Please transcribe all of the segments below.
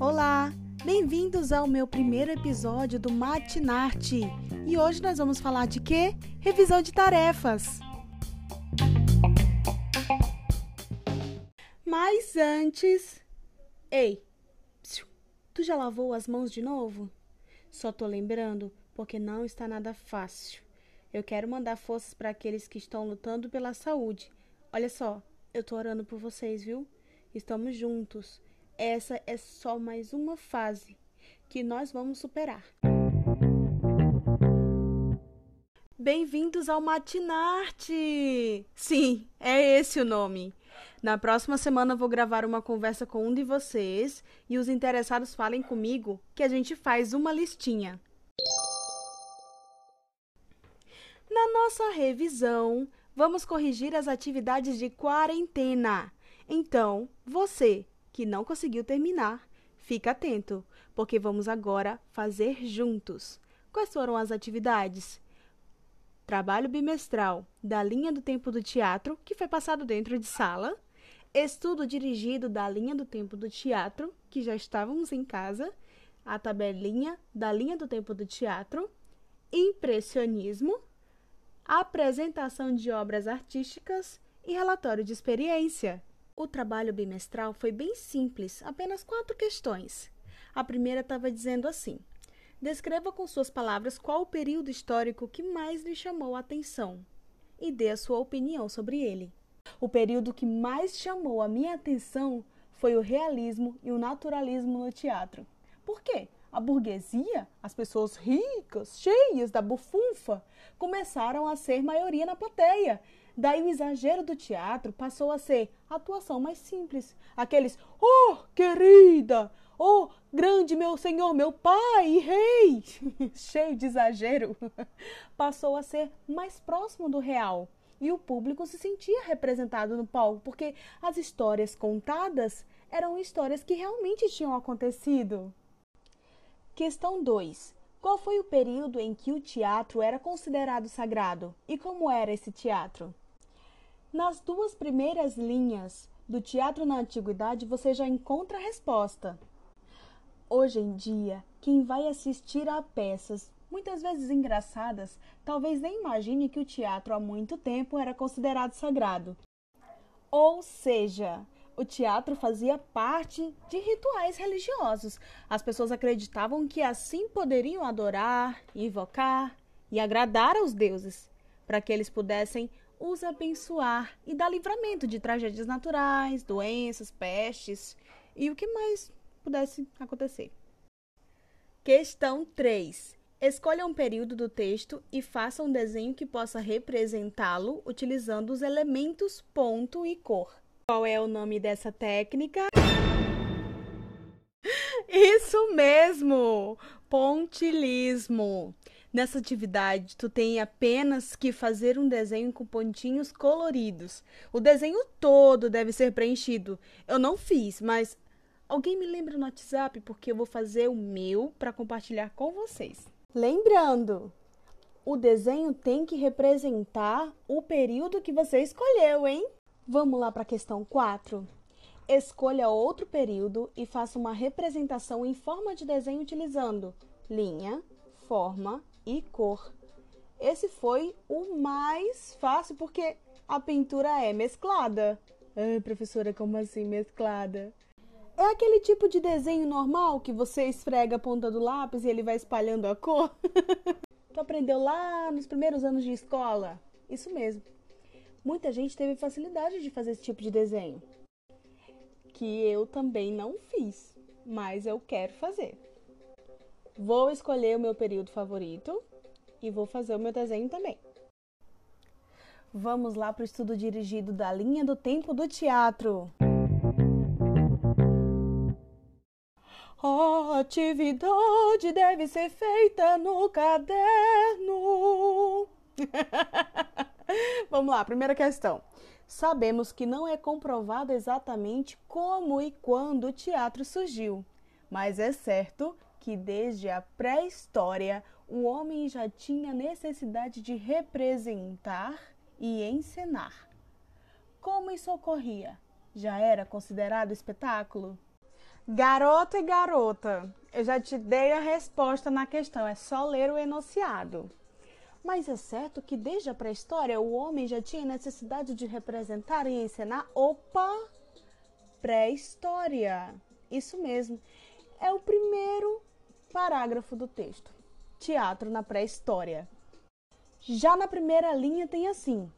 Olá, bem-vindos ao meu primeiro episódio do Matinarte. E hoje nós vamos falar de quê? Revisão de tarefas. Mas antes. Ei, tu já lavou as mãos de novo? Só tô lembrando, porque não está nada fácil. Eu quero mandar forças para aqueles que estão lutando pela saúde. Olha só, eu tô orando por vocês, viu? Estamos juntos. Essa é só mais uma fase que nós vamos superar. Bem-vindos ao Matinarte! Sim, é esse o nome. Na próxima semana vou gravar uma conversa com um de vocês e os interessados falem comigo que a gente faz uma listinha. Na nossa revisão, vamos corrigir as atividades de quarentena. Então, você que não conseguiu terminar, fica atento, porque vamos agora fazer juntos. Quais foram as atividades? Trabalho bimestral da linha do tempo do teatro, que foi passado dentro de sala. Estudo dirigido da linha do tempo do teatro, que já estávamos em casa. A tabelinha da linha do tempo do teatro. Impressionismo. Apresentação de obras artísticas e relatório de experiência. O trabalho bimestral foi bem simples, apenas quatro questões. A primeira estava dizendo assim: Descreva com suas palavras qual o período histórico que mais lhe chamou a atenção e dê a sua opinião sobre ele. O período que mais chamou a minha atenção foi o realismo e o naturalismo no teatro. Por quê? A burguesia, as pessoas ricas, cheias da bufunfa, começaram a ser maioria na plateia Daí o exagero do teatro passou a ser a atuação mais simples. Aqueles, oh, querida, oh, grande meu senhor, meu pai rei, cheio de exagero, passou a ser mais próximo do real. E o público se sentia representado no palco, porque as histórias contadas eram histórias que realmente tinham acontecido. Questão 2. Qual foi o período em que o teatro era considerado sagrado? E como era esse teatro? Nas duas primeiras linhas do teatro na antiguidade você já encontra a resposta. Hoje em dia, quem vai assistir a peças, muitas vezes engraçadas, talvez nem imagine que o teatro há muito tempo era considerado sagrado. Ou seja, o teatro fazia parte de rituais religiosos. As pessoas acreditavam que assim poderiam adorar, invocar e agradar aos deuses, para que eles pudessem os abençoar e dar livramento de tragédias naturais, doenças, pestes e o que mais pudesse acontecer. Questão 3. Escolha um período do texto e faça um desenho que possa representá-lo utilizando os elementos ponto e cor. Qual é o nome dessa técnica? Isso mesmo! Pontilismo. Nessa atividade, tu tem apenas que fazer um desenho com pontinhos coloridos. O desenho todo deve ser preenchido. Eu não fiz, mas alguém me lembra no WhatsApp porque eu vou fazer o meu para compartilhar com vocês. Lembrando, o desenho tem que representar o período que você escolheu, hein? Vamos lá para a questão 4. Escolha outro período e faça uma representação em forma de desenho utilizando linha, forma, e cor. Esse foi o mais fácil porque a pintura é mesclada. Ah, professora, como assim mesclada? É aquele tipo de desenho normal que você esfrega a ponta do lápis e ele vai espalhando a cor? tu aprendeu lá nos primeiros anos de escola? Isso mesmo. Muita gente teve facilidade de fazer esse tipo de desenho. Que eu também não fiz, mas eu quero fazer. Vou escolher o meu período favorito e vou fazer o meu desenho também. Vamos lá para o estudo dirigido da linha do tempo do teatro. A atividade deve ser feita no caderno. Vamos lá, primeira questão. Sabemos que não é comprovado exatamente como e quando o teatro surgiu, mas é certo que desde a pré-história o homem já tinha necessidade de representar e encenar. como isso ocorria? Já era considerado espetáculo? Garota e garota, eu já te dei a resposta na questão, é só ler o enunciado. Mas é certo que desde a pré-história o homem já tinha necessidade de representar e encenar? Opa! Pré-história! Isso mesmo. É o primeiro parágrafo do texto. Teatro na pré-história. Já na primeira linha tem assim: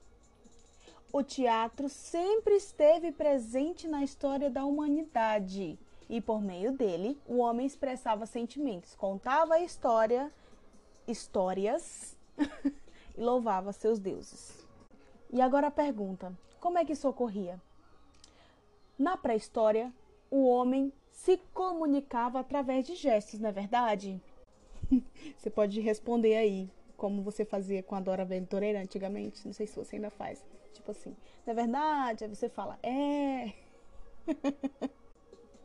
O teatro sempre esteve presente na história da humanidade e por meio dele o homem expressava sentimentos, contava história, histórias e louvava seus deuses. E agora a pergunta: como é que isso ocorria? Na pré-história, o homem se comunicava através de gestos, não é verdade? você pode responder aí, como você fazia com a Dora Ventureira antigamente. Não sei se você ainda faz. Tipo assim, não é verdade? Aí você fala, é.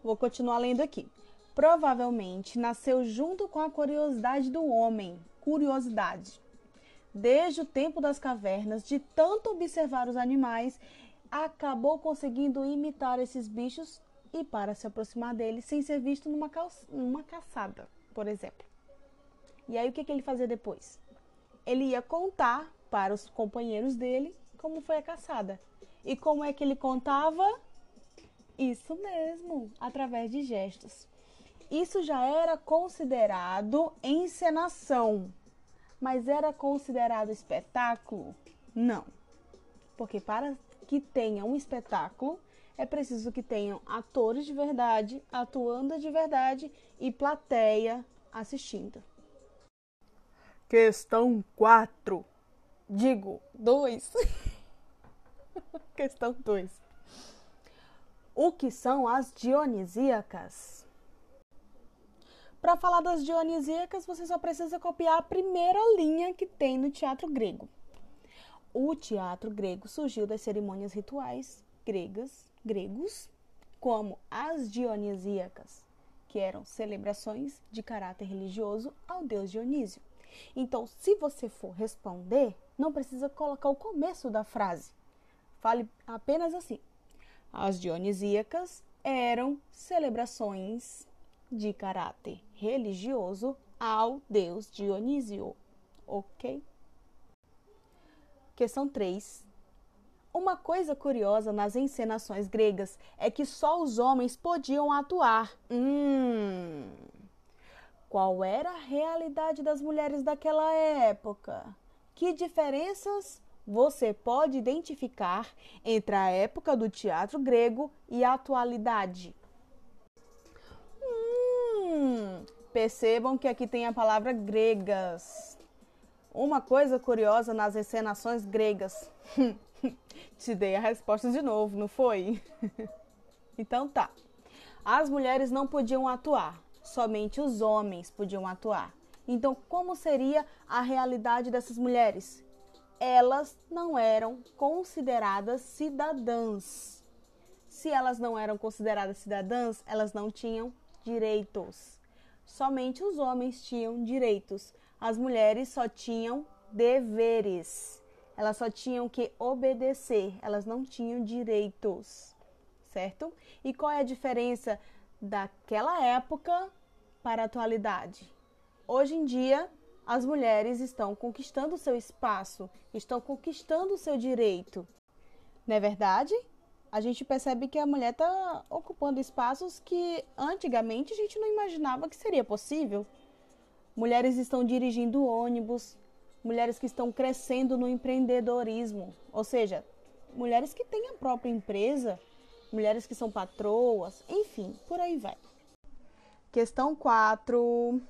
Vou continuar lendo aqui. Provavelmente nasceu junto com a curiosidade do homem. Curiosidade. Desde o tempo das cavernas, de tanto observar os animais, acabou conseguindo imitar esses bichos e para se aproximar deles sem ser visto numa, numa caçada, por exemplo. E aí o que, que ele fazia depois? Ele ia contar para os companheiros dele como foi a caçada. E como é que ele contava? Isso mesmo, através de gestos. Isso já era considerado encenação, mas era considerado espetáculo? Não. Porque para que tenha um espetáculo, é preciso que tenham atores de verdade, atuando de verdade e plateia assistindo. Questão 4. Digo, 2. Questão 2 o que são as dionisíacas. Para falar das dionisíacas, você só precisa copiar a primeira linha que tem no teatro grego. O teatro grego surgiu das cerimônias rituais gregas, gregos, como as dionisíacas, que eram celebrações de caráter religioso ao deus Dionísio. Então, se você for responder, não precisa colocar o começo da frase. Fale apenas assim: as dionisíacas eram celebrações de caráter religioso ao deus Dionísio. Ok? Questão 3. Uma coisa curiosa nas encenações gregas é que só os homens podiam atuar. Hum. Qual era a realidade das mulheres daquela época? Que diferenças você pode identificar entre a época do teatro grego e a atualidade. Hum, percebam que aqui tem a palavra gregas. Uma coisa curiosa nas encenações gregas. Te dei a resposta de novo, não foi? então tá. As mulheres não podiam atuar, somente os homens podiam atuar. Então, como seria a realidade dessas mulheres? elas não eram consideradas cidadãs. Se elas não eram consideradas cidadãs, elas não tinham direitos. Somente os homens tinham direitos. As mulheres só tinham deveres. Elas só tinham que obedecer, elas não tinham direitos. Certo? E qual é a diferença daquela época para a atualidade? Hoje em dia, as mulheres estão conquistando seu espaço, estão conquistando seu direito. Não é verdade? A gente percebe que a mulher está ocupando espaços que antigamente a gente não imaginava que seria possível. Mulheres estão dirigindo ônibus, mulheres que estão crescendo no empreendedorismo, ou seja, mulheres que têm a própria empresa, mulheres que são patroas, enfim, por aí vai. Questão 4.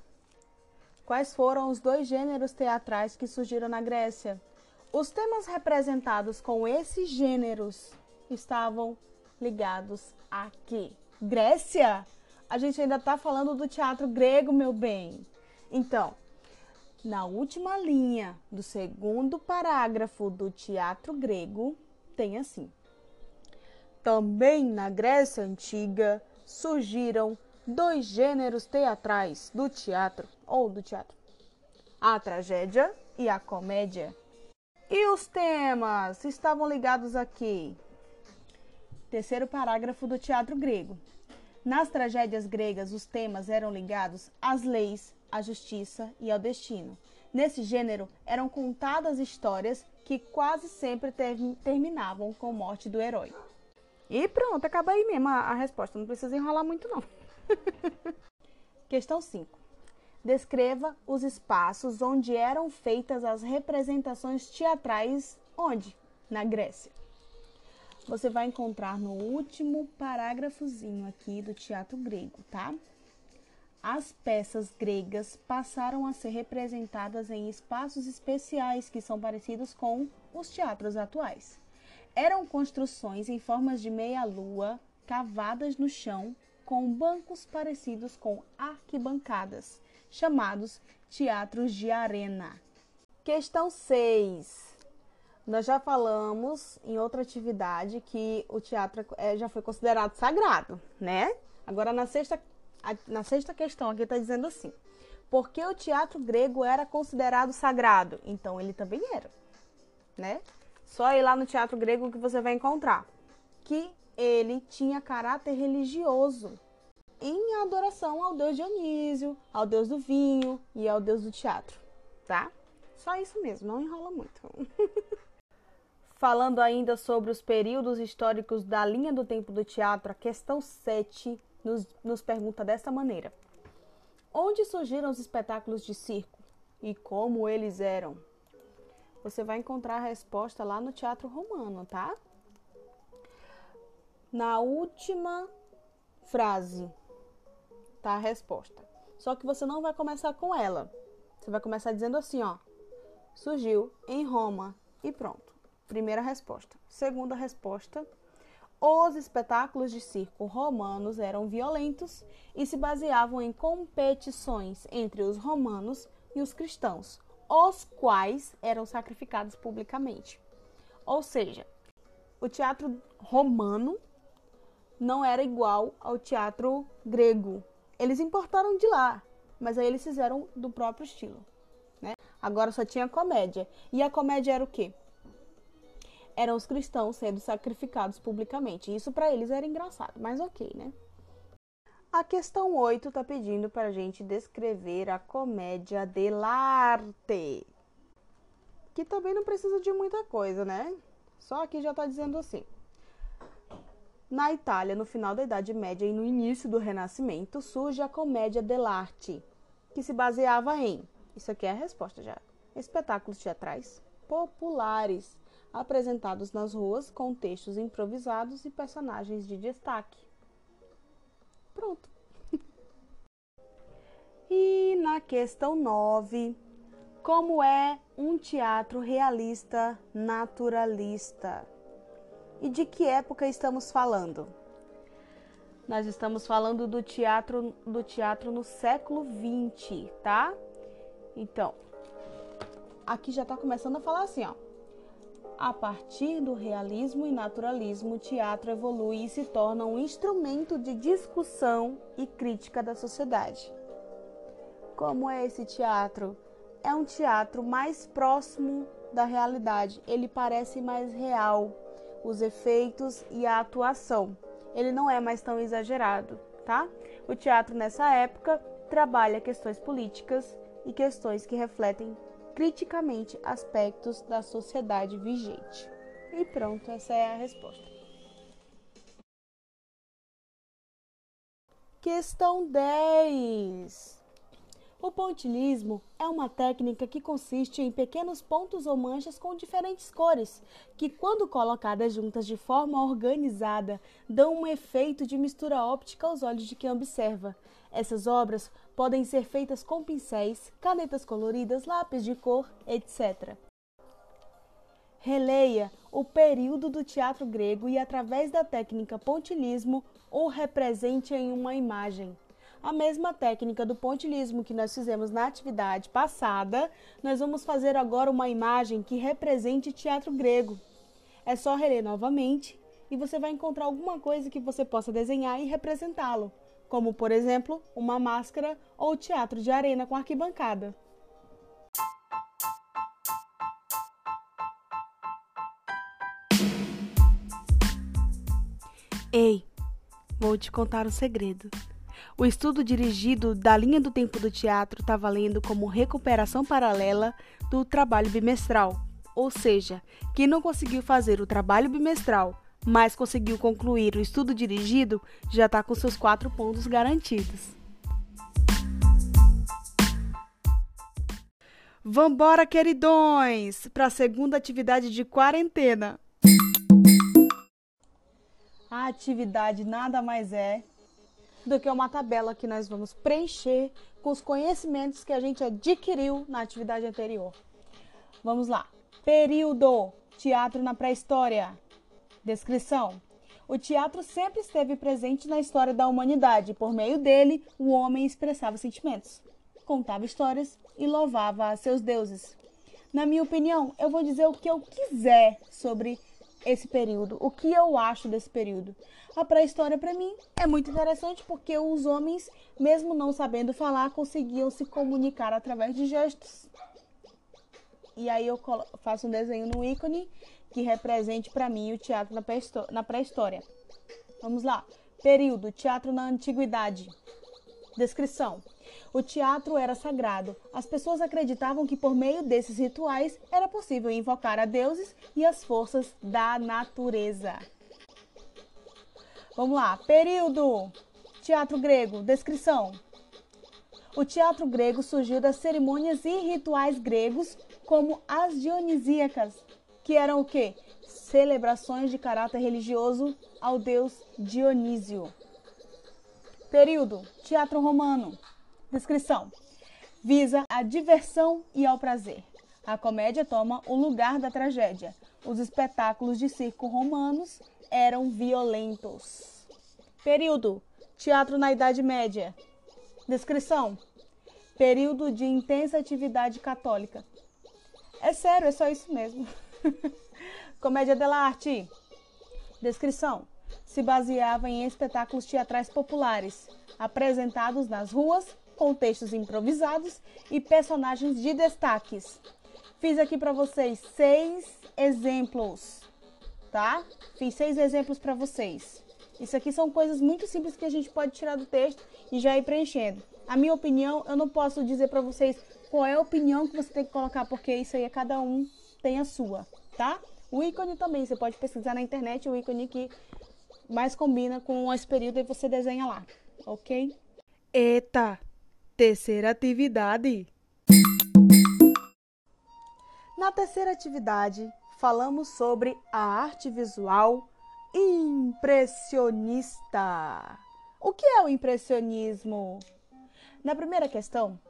Quais foram os dois gêneros teatrais que surgiram na Grécia? Os temas representados com esses gêneros estavam ligados a quê? Grécia? A gente ainda está falando do teatro grego, meu bem. Então, na última linha do segundo parágrafo do teatro grego, tem assim: Também na Grécia Antiga surgiram dois gêneros teatrais do teatro ou do teatro: a tragédia e a comédia. E os temas estavam ligados aqui? Terceiro parágrafo do teatro grego. Nas tragédias gregas, os temas eram ligados às leis, à justiça e ao destino. Nesse gênero, eram contadas histórias que quase sempre ter terminavam com a morte do herói. E pronto, acaba aí mesmo a, a resposta, não precisa enrolar muito não. Questão 5. Descreva os espaços onde eram feitas as representações teatrais, onde? Na Grécia. Você vai encontrar no último parágrafozinho aqui do teatro grego, tá? As peças gregas passaram a ser representadas em espaços especiais que são parecidos com os teatros atuais. Eram construções em formas de meia-lua, cavadas no chão, com bancos parecidos com arquibancadas, chamados teatros de arena. Questão 6. Nós já falamos em outra atividade que o teatro é, já foi considerado sagrado, né? Agora, na sexta na sexta questão aqui está dizendo assim: porque o teatro grego era considerado sagrado, então ele também era, né? Só ir lá no teatro grego que você vai encontrar que ele tinha caráter religioso em adoração ao deus Dionísio, ao deus do vinho e ao deus do teatro, tá? Só isso mesmo, não enrola muito. Falando ainda sobre os períodos históricos da linha do tempo do teatro, a questão 7 nos, nos pergunta desta maneira: Onde surgiram os espetáculos de circo e como eles eram? Você vai encontrar a resposta lá no Teatro Romano, tá? Na última frase tá a resposta. Só que você não vai começar com ela. Você vai começar dizendo assim, ó: Surgiu em Roma e pronto. Primeira resposta. Segunda resposta os espetáculos de circo romanos eram violentos e se baseavam em competições entre os romanos e os cristãos, os quais eram sacrificados publicamente. Ou seja, o teatro romano não era igual ao teatro grego. Eles importaram de lá, mas aí eles fizeram do próprio estilo. Né? Agora só tinha comédia. E a comédia era o quê? Eram os cristãos sendo sacrificados publicamente. Isso para eles era engraçado, mas ok, né? A questão 8 está pedindo para a gente descrever a comédia dell'arte. Que também não precisa de muita coisa, né? Só aqui já está dizendo assim. Na Itália, no final da Idade Média e no início do Renascimento, surge a comédia dell'arte, que se baseava em, isso aqui é a resposta já, espetáculos teatrais populares apresentados nas ruas com textos improvisados e personagens de destaque. Pronto. e na questão 9, como é um teatro realista naturalista? E de que época estamos falando? Nós estamos falando do teatro do teatro no século 20, tá? Então, aqui já está começando a falar assim, ó. A partir do realismo e naturalismo, o teatro evolui e se torna um instrumento de discussão e crítica da sociedade. Como é esse teatro? É um teatro mais próximo da realidade, ele parece mais real, os efeitos e a atuação. Ele não é mais tão exagerado, tá? O teatro nessa época trabalha questões políticas e questões que refletem criticamente aspectos da sociedade vigente. E pronto, essa é a resposta. Questão 10. O pontilhismo é uma técnica que consiste em pequenos pontos ou manchas com diferentes cores, que, quando colocadas juntas de forma organizada, dão um efeito de mistura óptica aos olhos de quem observa. Essas obras podem ser feitas com pincéis, canetas coloridas, lápis de cor, etc. Releia o período do teatro grego e, através da técnica pontilhismo, o represente em uma imagem. A mesma técnica do pontilhismo que nós fizemos na atividade passada, nós vamos fazer agora uma imagem que represente teatro grego. É só reler novamente e você vai encontrar alguma coisa que você possa desenhar e representá-lo como, por exemplo, uma máscara ou teatro de arena com arquibancada. Ei, vou te contar um segredo. O estudo dirigido da linha do tempo do teatro está valendo como recuperação paralela do trabalho bimestral. Ou seja, quem não conseguiu fazer o trabalho bimestral, mas conseguiu concluir o estudo dirigido, já está com seus quatro pontos garantidos. Vambora, queridões, para a segunda atividade de quarentena. A atividade nada mais é do que uma tabela que nós vamos preencher com os conhecimentos que a gente adquiriu na atividade anterior. Vamos lá. Período: teatro na pré-história. Descrição: O teatro sempre esteve presente na história da humanidade. Por meio dele, o homem expressava sentimentos, contava histórias e louvava a seus deuses. Na minha opinião, eu vou dizer o que eu quiser sobre esse período, o que eu acho desse período. A pré-história para mim é muito interessante porque os homens, mesmo não sabendo falar, conseguiam se comunicar através de gestos. E aí eu faço um desenho no ícone que represente para mim o teatro na pré-história. Vamos lá. Período: teatro na antiguidade. Descrição: o teatro era sagrado. As pessoas acreditavam que por meio desses rituais era possível invocar a deuses e as forças da natureza. Vamos lá. Período: Teatro grego. Descrição: O teatro grego surgiu das cerimônias e rituais gregos, como as dionisíacas, que eram o quê? Celebrações de caráter religioso ao deus Dionísio. Período: Teatro romano. Descrição: Visa a diversão e ao prazer. A comédia toma o lugar da tragédia. Os espetáculos de circo romanos eram violentos. Período: Teatro na Idade Média. Descrição: Período de intensa atividade católica. É sério, é só isso mesmo. Comédia dell'arte. Descrição: Se baseava em espetáculos teatrais populares, apresentados nas ruas, com textos improvisados e personagens de destaques. Fiz aqui para vocês seis exemplos tá? Fiz seis exemplos para vocês. Isso aqui são coisas muito simples que a gente pode tirar do texto e já ir preenchendo. A minha opinião, eu não posso dizer para vocês qual é a opinião que você tem que colocar, porque isso aí é cada um tem a sua, tá? O ícone também, você pode pesquisar na internet o ícone que mais combina com esse período e você desenha lá, ok? Eita! Terceira atividade. Na terceira atividade, falamos sobre a arte visual impressionista. O que é o impressionismo? Na primeira questão,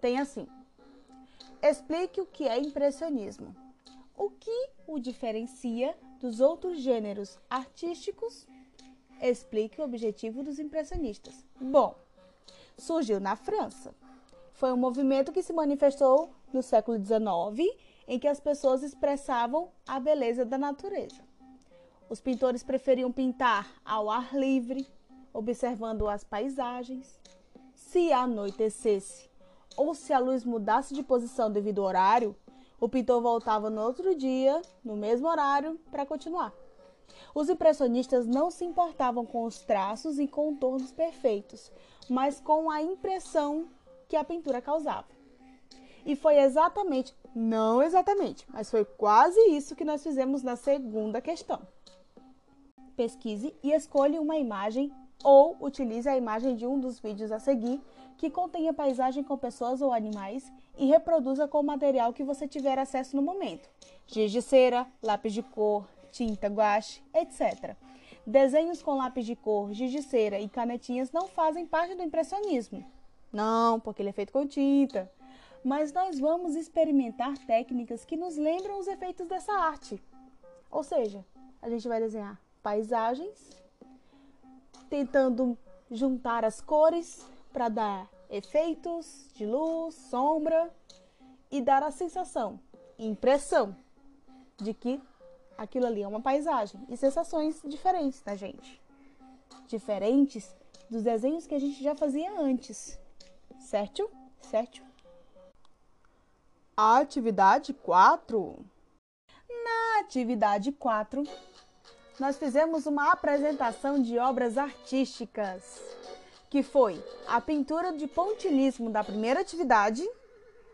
tem assim: explique o que é impressionismo. O que o diferencia dos outros gêneros artísticos? Explique o objetivo dos impressionistas. Bom, surgiu na França. Foi um movimento que se manifestou no século XIX em que as pessoas expressavam a beleza da natureza. Os pintores preferiam pintar ao ar livre, observando as paisagens. Se anoitecesse ou se a luz mudasse de posição devido ao horário, o pintor voltava no outro dia, no mesmo horário, para continuar. Os impressionistas não se importavam com os traços e contornos perfeitos, mas com a impressão que a pintura causava. E foi exatamente, não exatamente, mas foi quase isso que nós fizemos na segunda questão. Pesquise e escolha uma imagem ou utilize a imagem de um dos vídeos a seguir que contenha paisagem com pessoas ou animais e reproduza com o material que você tiver acesso no momento. Giz de cera, lápis de cor, tinta, guache, etc. Desenhos com lápis de cor, giz de cera e canetinhas não fazem parte do impressionismo. Não, porque ele é feito com tinta mas nós vamos experimentar técnicas que nos lembram os efeitos dessa arte. Ou seja, a gente vai desenhar paisagens, tentando juntar as cores para dar efeitos de luz, sombra e dar a sensação, impressão de que aquilo ali é uma paisagem e sensações diferentes da gente. Diferentes dos desenhos que a gente já fazia antes. Certo? Certo? Atividade 4. Na atividade 4, nós fizemos uma apresentação de obras artísticas, que foi a pintura de pontilismo da primeira atividade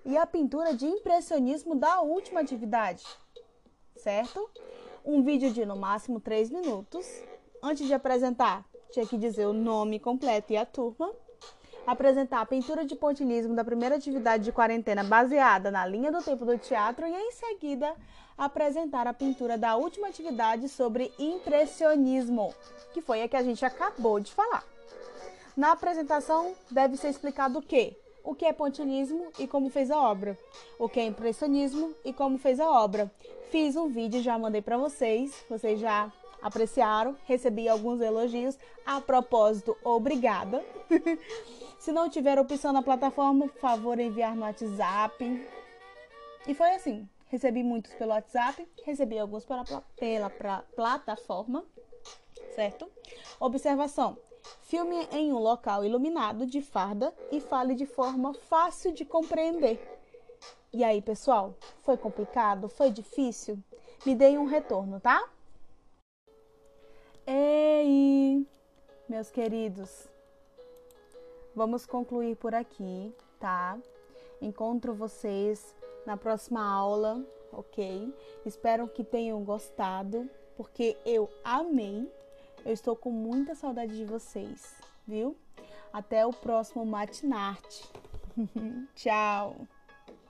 e a pintura de impressionismo da última atividade, certo? Um vídeo de no máximo 3 minutos. Antes de apresentar, tinha que dizer o nome completo e a turma. Apresentar a pintura de pontilismo da primeira atividade de quarentena baseada na linha do tempo do teatro e, em seguida, apresentar a pintura da última atividade sobre impressionismo, que foi a que a gente acabou de falar. Na apresentação deve ser explicado o que? O que é pontilismo e como fez a obra. O que é impressionismo e como fez a obra. Fiz um vídeo, já mandei para vocês, vocês já apreciaram, recebi alguns elogios. A propósito, obrigada. Se não tiver opção na plataforma, por favor enviar no WhatsApp. E foi assim, Recebi muitos pelo WhatsApp, recebi alguns pela, pela pra, plataforma, certo? Observação: filme em um local iluminado de farda e fale de forma fácil de compreender. E aí, pessoal, foi complicado? Foi difícil? Me deem um retorno, tá? Ei, meus queridos, vamos concluir por aqui, tá? Encontro vocês na próxima aula, ok? Espero que tenham gostado, porque eu amei. Eu estou com muita saudade de vocês, viu? Até o próximo Matinarte. Tchau!